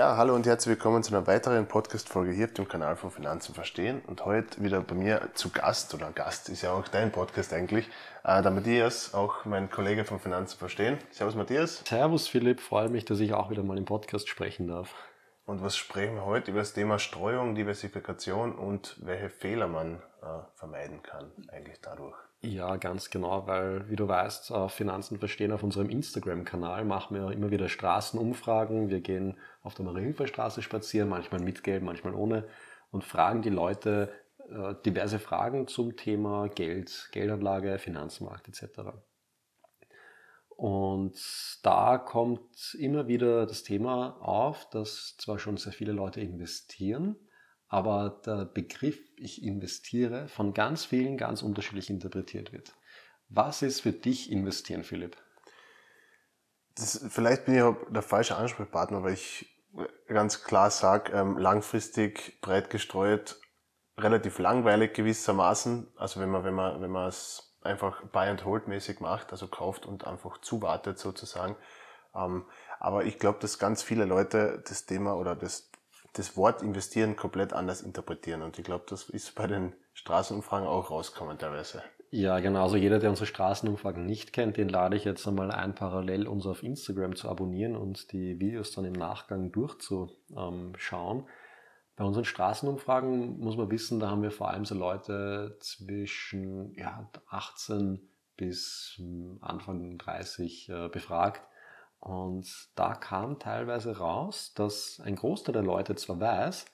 Ja, hallo und herzlich willkommen zu einer weiteren Podcast-Folge hier auf dem Kanal von Finanzen verstehen. Und heute wieder bei mir zu Gast, oder Gast ist ja auch dein Podcast eigentlich, äh, der Matthias, auch mein Kollege von Finanzen verstehen. Servus Matthias. Servus Philipp, freue mich, dass ich auch wieder mal im Podcast sprechen darf. Und was sprechen wir heute? Über das Thema Streuung, Diversifikation und welche Fehler man äh, vermeiden kann eigentlich dadurch. Ja, ganz genau, weil wie du weißt, äh, Finanzen verstehen auf unserem Instagram-Kanal machen wir immer wieder Straßenumfragen. Wir gehen auf der Marienhilferstraße spazieren, manchmal mit Geld, manchmal ohne und fragen die Leute äh, diverse Fragen zum Thema Geld, Geldanlage, Finanzmarkt etc. Und da kommt immer wieder das Thema auf, dass zwar schon sehr viele Leute investieren, aber der Begriff ich investiere von ganz vielen ganz unterschiedlich interpretiert wird. Was ist für dich investieren, Philipp? Das, vielleicht bin ich auch der falsche Ansprechpartner, weil ich ganz klar sage, ähm, langfristig breit gestreut, relativ langweilig gewissermaßen. Also wenn man, wenn man, wenn man es einfach Buy and Hold mäßig macht, also kauft und einfach zuwartet sozusagen. Ähm, aber ich glaube, dass ganz viele Leute das Thema oder das, das Wort investieren komplett anders interpretieren. Und ich glaube, das ist bei den Straßenumfragen auch rausgekommen teilweise. Ja, genau. Also jeder, der unsere Straßenumfragen nicht kennt, den lade ich jetzt einmal ein, parallel uns auf Instagram zu abonnieren und die Videos dann im Nachgang durchzuschauen. Bei unseren Straßenumfragen muss man wissen, da haben wir vor allem so Leute zwischen ja, 18 bis Anfang 30 äh, befragt und da kam teilweise raus, dass ein Großteil der Leute zwar weiß,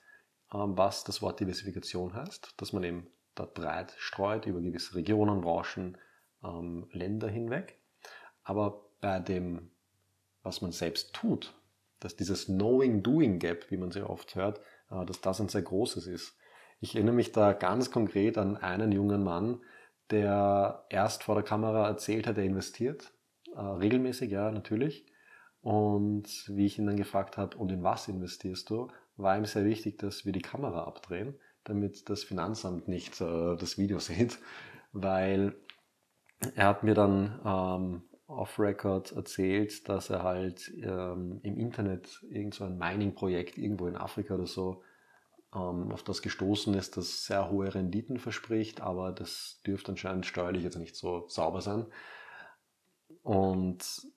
ähm, was das Wort Diversifikation heißt, dass man eben da breit streut über gewisse Regionen, Branchen, ähm, Länder hinweg, aber bei dem, was man selbst tut, dass dieses Knowing-Doing-Gap, wie man sehr oft hört, äh, dass das ein sehr großes ist. Ich erinnere mich da ganz konkret an einen jungen Mann, der erst vor der Kamera erzählt hat, er investiert, äh, regelmäßig, ja, natürlich, und wie ich ihn dann gefragt habe, und in was investierst du, war ihm sehr wichtig, dass wir die Kamera abdrehen, damit das Finanzamt nicht äh, das Video sieht, weil er hat mir dann ähm, off-Record erzählt, dass er halt ähm, im Internet irgend so ein Mining-Projekt irgendwo in Afrika oder so ähm, auf das gestoßen ist, das sehr hohe Renditen verspricht, aber das dürfte anscheinend steuerlich jetzt nicht so sauber sein. Und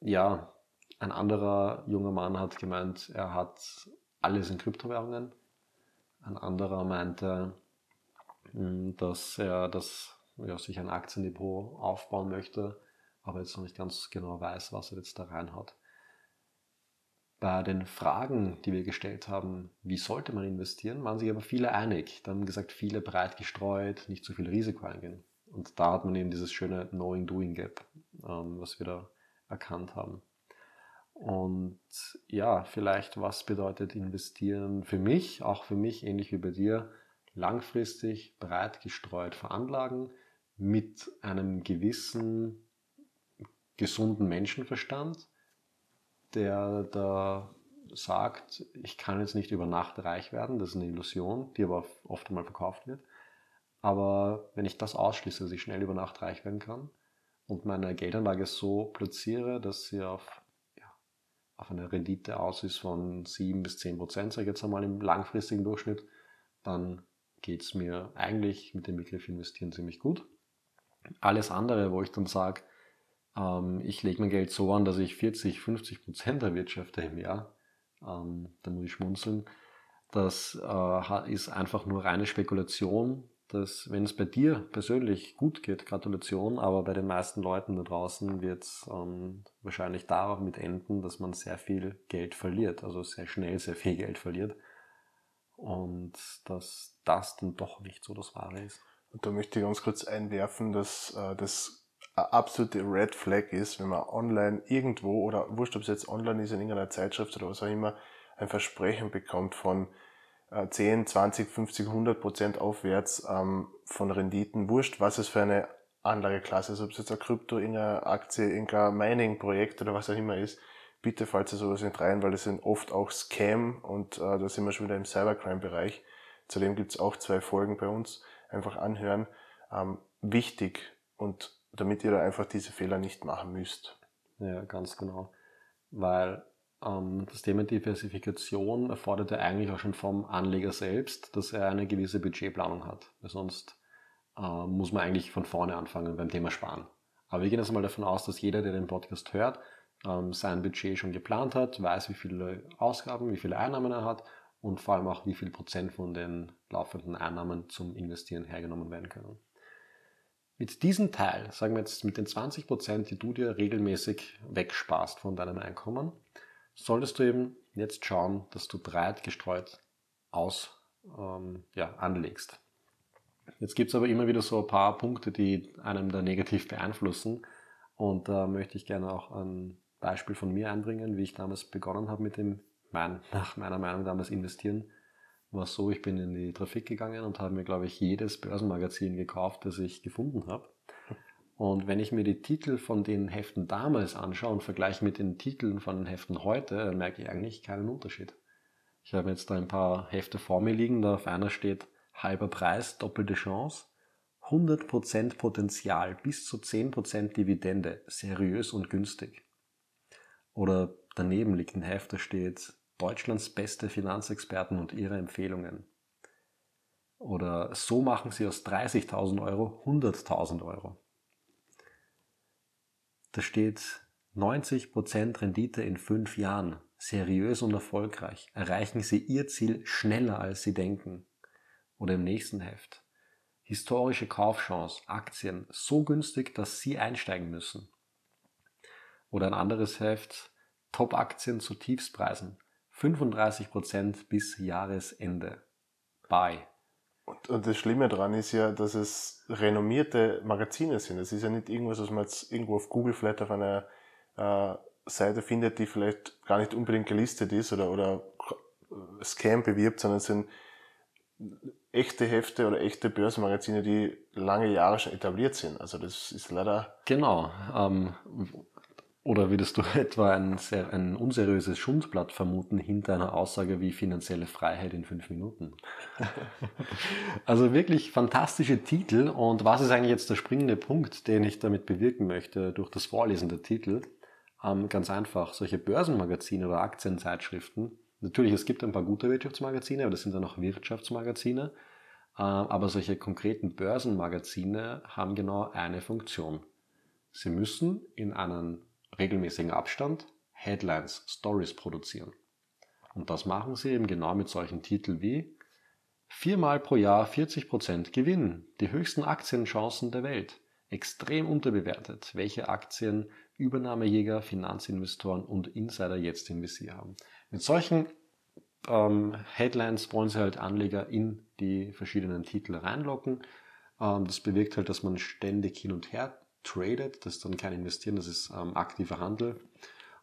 ja, ein anderer junger Mann hat gemeint, er hat alles in Kryptowährungen. Ein anderer meinte, hm, dass er das, ja, sich ein Aktiendepot aufbauen möchte, aber jetzt noch nicht ganz genau weiß, was er jetzt da reinhat. Bei den Fragen, die wir gestellt haben, wie sollte man investieren, waren sich aber viele einig. Da haben gesagt, viele breit gestreut, nicht zu viel Risiko eingehen. Und da hat man eben dieses schöne Knowing-Doing-Gap, ähm, was wir da erkannt haben. Und ja, vielleicht, was bedeutet investieren für mich, auch für mich, ähnlich wie bei dir, langfristig breit gestreut veranlagen mit einem gewissen gesunden Menschenverstand, der da sagt, ich kann jetzt nicht über Nacht reich werden, das ist eine Illusion, die aber oft einmal verkauft wird. Aber wenn ich das ausschließe, dass ich schnell über Nacht reich werden kann und meine Geldanlage so platziere, dass sie auf auf eine Rendite aus ist von 7 bis 10 Prozent, sage ich jetzt einmal im langfristigen Durchschnitt, dann geht es mir eigentlich mit dem Begriff investieren ziemlich gut. Alles andere, wo ich dann sage, ähm, ich lege mein Geld so an, dass ich 40, 50 Prozent erwirtschafte im Jahr, ähm, da muss ich schmunzeln. Das äh, ist einfach nur reine Spekulation, dass wenn es bei dir persönlich gut geht, Gratulation, aber bei den meisten Leuten da draußen wird es ähm, wahrscheinlich darauf mit enden, dass man sehr viel Geld verliert, also sehr schnell sehr viel Geld verliert und dass das dann doch nicht so das Wahre ist. Und da möchte ich ganz kurz einwerfen, dass äh, das eine absolute Red Flag ist, wenn man online irgendwo oder wurscht, ob es jetzt online ist in irgendeiner Zeitschrift oder was auch immer, ein Versprechen bekommt von 10, 20, 50, 100 Prozent aufwärts ähm, von Renditen, wurscht, was es für eine Anlageklasse ist, ob es jetzt eine Krypto, irgendeine Aktie, irgendein Mining-Projekt oder was auch immer ist, bitte falls ihr sowas nicht rein, weil das sind oft auch Scam und äh, da sind wir schon wieder im Cybercrime-Bereich. Zudem gibt's auch zwei Folgen bei uns, einfach anhören. Ähm, wichtig und damit ihr da einfach diese Fehler nicht machen müsst. Ja, ganz genau. Weil das Thema Diversifikation erfordert ja eigentlich auch schon vom Anleger selbst, dass er eine gewisse Budgetplanung hat. Weil sonst äh, muss man eigentlich von vorne anfangen beim Thema Sparen. Aber wir gehen jetzt mal davon aus, dass jeder, der den Podcast hört, ähm, sein Budget schon geplant hat, weiß, wie viele Ausgaben, wie viele Einnahmen er hat und vor allem auch, wie viel Prozent von den laufenden Einnahmen zum Investieren hergenommen werden können. Mit diesem Teil, sagen wir jetzt mit den 20 Prozent, die du dir regelmäßig wegsparst von deinem Einkommen, solltest du eben jetzt schauen, dass du breit gestreut aus, ähm, ja, anlegst. Jetzt gibt es aber immer wieder so ein paar Punkte, die einem da negativ beeinflussen. Und da möchte ich gerne auch ein Beispiel von mir einbringen, wie ich damals begonnen habe mit dem, mein, nach meiner Meinung damals investieren. War so, ich bin in die Trafik gegangen und habe mir, glaube ich, jedes Börsenmagazin gekauft, das ich gefunden habe. Und wenn ich mir die Titel von den Heften damals anschaue und vergleiche mit den Titeln von den Heften heute, dann merke ich eigentlich keinen Unterschied. Ich habe jetzt da ein paar Hefte vor mir liegen, da auf einer steht halber Preis, doppelte Chance, 100% Potenzial, bis zu 10% Dividende, seriös und günstig. Oder daneben liegt ein Heft, da steht Deutschlands beste Finanzexperten und ihre Empfehlungen. Oder so machen sie aus 30.000 Euro 100.000 Euro. Da steht 90% Rendite in fünf Jahren, seriös und erfolgreich. Erreichen Sie Ihr Ziel schneller, als Sie denken. Oder im nächsten Heft. Historische Kaufchance, Aktien so günstig, dass Sie einsteigen müssen. Oder ein anderes Heft, Top-Aktien zu Tiefspreisen, 35% bis Jahresende. Buy. Und, und das Schlimme daran ist ja, dass es renommierte Magazine sind. Es ist ja nicht irgendwas, was man jetzt irgendwo auf Google vielleicht auf einer äh, Seite findet, die vielleicht gar nicht unbedingt gelistet ist oder, oder Scam bewirbt, sondern es sind echte Hefte oder echte Börsenmagazine, die lange Jahre schon etabliert sind. Also das ist leider. Genau. Ähm, oder würdest du etwa ein, sehr, ein unseriöses Schundblatt vermuten hinter einer Aussage wie finanzielle Freiheit in fünf Minuten? also wirklich fantastische Titel. Und was ist eigentlich jetzt der springende Punkt, den ich damit bewirken möchte durch das Vorlesen der Titel? Ähm, ganz einfach, solche Börsenmagazine oder Aktienzeitschriften. Natürlich, es gibt ein paar gute Wirtschaftsmagazine, aber das sind dann auch Wirtschaftsmagazine. Äh, aber solche konkreten Börsenmagazine haben genau eine Funktion. Sie müssen in einen regelmäßigen Abstand Headlines, Stories produzieren. Und das machen sie eben genau mit solchen Titeln wie Viermal pro Jahr 40% Gewinn, die höchsten Aktienchancen der Welt, extrem unterbewertet, welche Aktien Übernahmejäger, Finanzinvestoren und Insider jetzt im Visier haben. Mit solchen ähm, Headlines wollen sie halt Anleger in die verschiedenen Titel reinlocken. Ähm, das bewirkt halt, dass man ständig hin und her tradet, das ist dann kein Investieren, das ist ähm, aktiver Handel.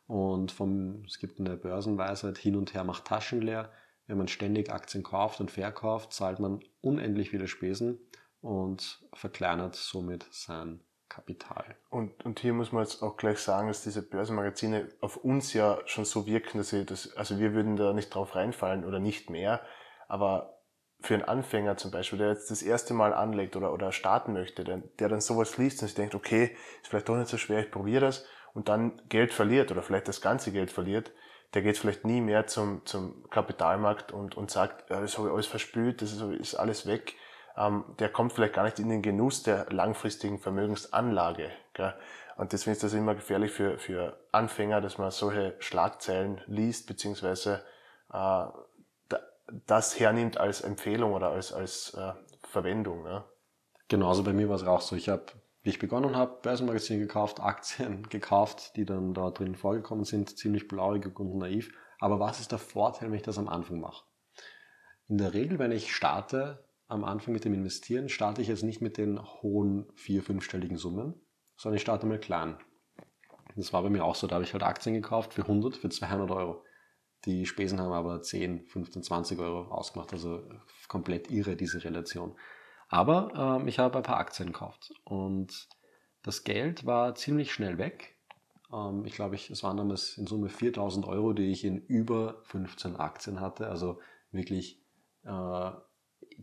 Und vom, es gibt eine Börsenweisheit, hin und her macht Taschen leer. Wenn man ständig Aktien kauft und verkauft, zahlt man unendlich viele Spesen und verkleinert somit sein Kapital. Und, und hier muss man jetzt auch gleich sagen, dass diese Börsenmagazine auf uns ja schon so wirken, dass sie das, also wir würden da nicht drauf reinfallen oder nicht mehr, aber für einen Anfänger zum Beispiel, der jetzt das erste Mal anlegt oder, oder starten möchte, der, der dann sowas liest und sich denkt, okay, ist vielleicht doch nicht so schwer, ich probiere das und dann Geld verliert oder vielleicht das ganze Geld verliert, der geht vielleicht nie mehr zum, zum Kapitalmarkt und, und sagt, ja, das habe ich alles verspült, das ist, ist alles weg. Ähm, der kommt vielleicht gar nicht in den Genuss der langfristigen Vermögensanlage. Gell? Und deswegen ist das immer gefährlich für, für Anfänger, dass man solche Schlagzeilen liest, beziehungsweise äh, das hernimmt als Empfehlung oder als, als äh, Verwendung. Ne? Genau, also bei mir war es auch so. Ich habe, wie ich begonnen habe, Börsenmagazine gekauft, Aktien gekauft, die dann da drin vorgekommen sind, ziemlich blauig und naiv. Aber was ist der Vorteil, wenn ich das am Anfang mache? In der Regel, wenn ich starte, am Anfang mit dem Investieren, starte ich jetzt nicht mit den hohen vier-, fünfstelligen Summen, sondern ich starte mal klein. Das war bei mir auch so, da habe ich halt Aktien gekauft für 100, für 200 Euro. Die Spesen haben aber 10, 15, 20 Euro ausgemacht, also komplett irre diese Relation. Aber ähm, ich habe ein paar Aktien gekauft und das Geld war ziemlich schnell weg. Ähm, ich glaube, ich, es waren damals in Summe 4000 Euro, die ich in über 15 Aktien hatte, also wirklich äh,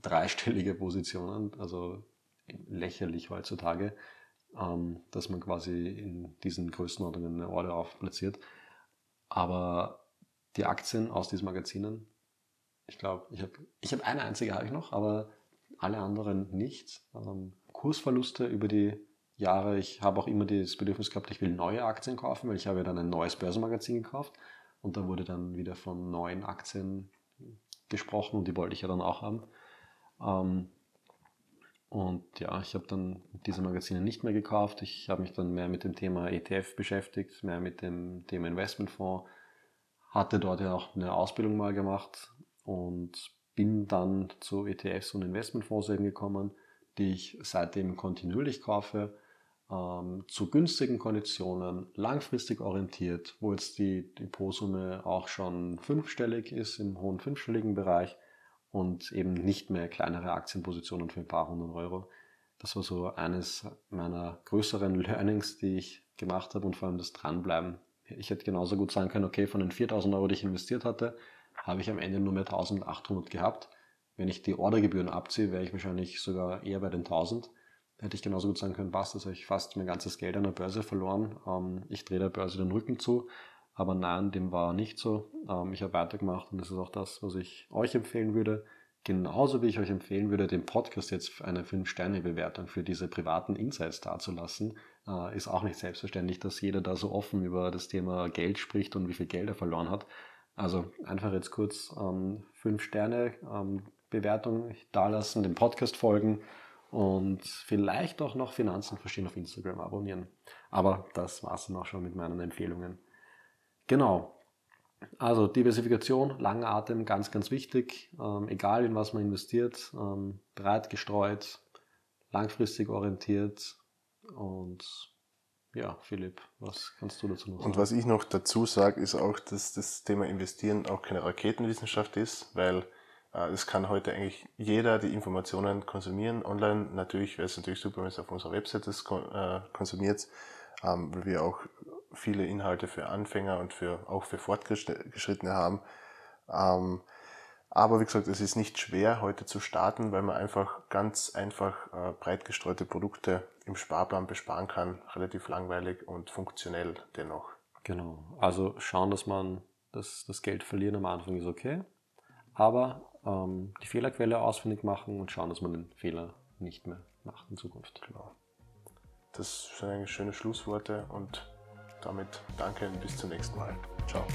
dreistellige Positionen, also lächerlich heutzutage, ähm, dass man quasi in diesen Größenordnungen eine Order aufplatziert. Aber die Aktien aus diesen Magazinen, ich glaube, ich habe ich hab eine einzige habe ich noch, aber alle anderen nicht. Ähm, Kursverluste über die Jahre. Ich habe auch immer das Bedürfnis gehabt, ich will neue Aktien kaufen, weil ich habe ja dann ein neues Börsenmagazin gekauft und da wurde dann wieder von neuen Aktien gesprochen und die wollte ich ja dann auch haben. Ähm, und ja, ich habe dann diese Magazine nicht mehr gekauft. Ich habe mich dann mehr mit dem Thema ETF beschäftigt, mehr mit dem Thema Investmentfonds. Hatte dort ja auch eine Ausbildung mal gemacht und bin dann zu ETFs und Investmentfonds eben gekommen, die ich seitdem kontinuierlich kaufe ähm, zu günstigen Konditionen, langfristig orientiert, wo jetzt die Depotsumme auch schon fünfstellig ist, im hohen fünfstelligen Bereich und eben nicht mehr kleinere Aktienpositionen für ein paar hundert Euro. Das war so eines meiner größeren Learnings, die ich gemacht habe und vor allem das Dranbleiben. Ich hätte genauso gut sagen können, okay, von den 4000 Euro, die ich investiert hatte, habe ich am Ende nur mehr 1800 gehabt. Wenn ich die Ordergebühren abziehe, wäre ich wahrscheinlich sogar eher bei den 1000 hätte ich genauso gut sagen können, passt, das habe ich fast mein ganzes Geld an der Börse verloren. Ähm, ich drehe der Börse den Rücken zu. Aber nein, dem war nicht so. Ähm, ich habe weitergemacht und das ist auch das, was ich euch empfehlen würde. Genauso wie ich euch empfehlen würde, den Podcast jetzt eine 5-Sterne-Bewertung für diese privaten Insights dazulassen, äh, ist auch nicht selbstverständlich, dass jeder da so offen über das Thema Geld spricht und wie viel Geld er verloren hat. Also einfach jetzt kurz ähm, 5-Sterne-Bewertung ähm, dalassen, dem Podcast folgen und vielleicht auch noch Finanzen verstehen auf Instagram abonnieren. Aber das war es dann auch schon mit meinen Empfehlungen. Genau. Also Diversifikation, langer Atem, ganz, ganz wichtig. Ähm, egal in was man investiert, ähm, breit gestreut, langfristig orientiert und ja, Philipp, was kannst du dazu noch sagen? Und was ich noch dazu sage, ist auch, dass das Thema Investieren auch keine Raketenwissenschaft ist, weil äh, es kann heute eigentlich jeder die Informationen konsumieren. Online natürlich wäre es natürlich super, wenn es auf unserer Website das äh, konsumiert, ähm, weil wir auch viele Inhalte für Anfänger und für, auch für Fortgeschrittene haben. Ähm, aber wie gesagt, es ist nicht schwer heute zu starten, weil man einfach ganz einfach äh, breit gestreute Produkte im Sparplan besparen kann. Relativ langweilig und funktionell dennoch. Genau. Also schauen, dass man das, das Geld verlieren am Anfang ist okay. Aber ähm, die Fehlerquelle ausfindig machen und schauen, dass man den Fehler nicht mehr macht in Zukunft. Genau. Das sind eigentlich schöne Schlussworte und damit danke und bis zum nächsten Mal. Ciao.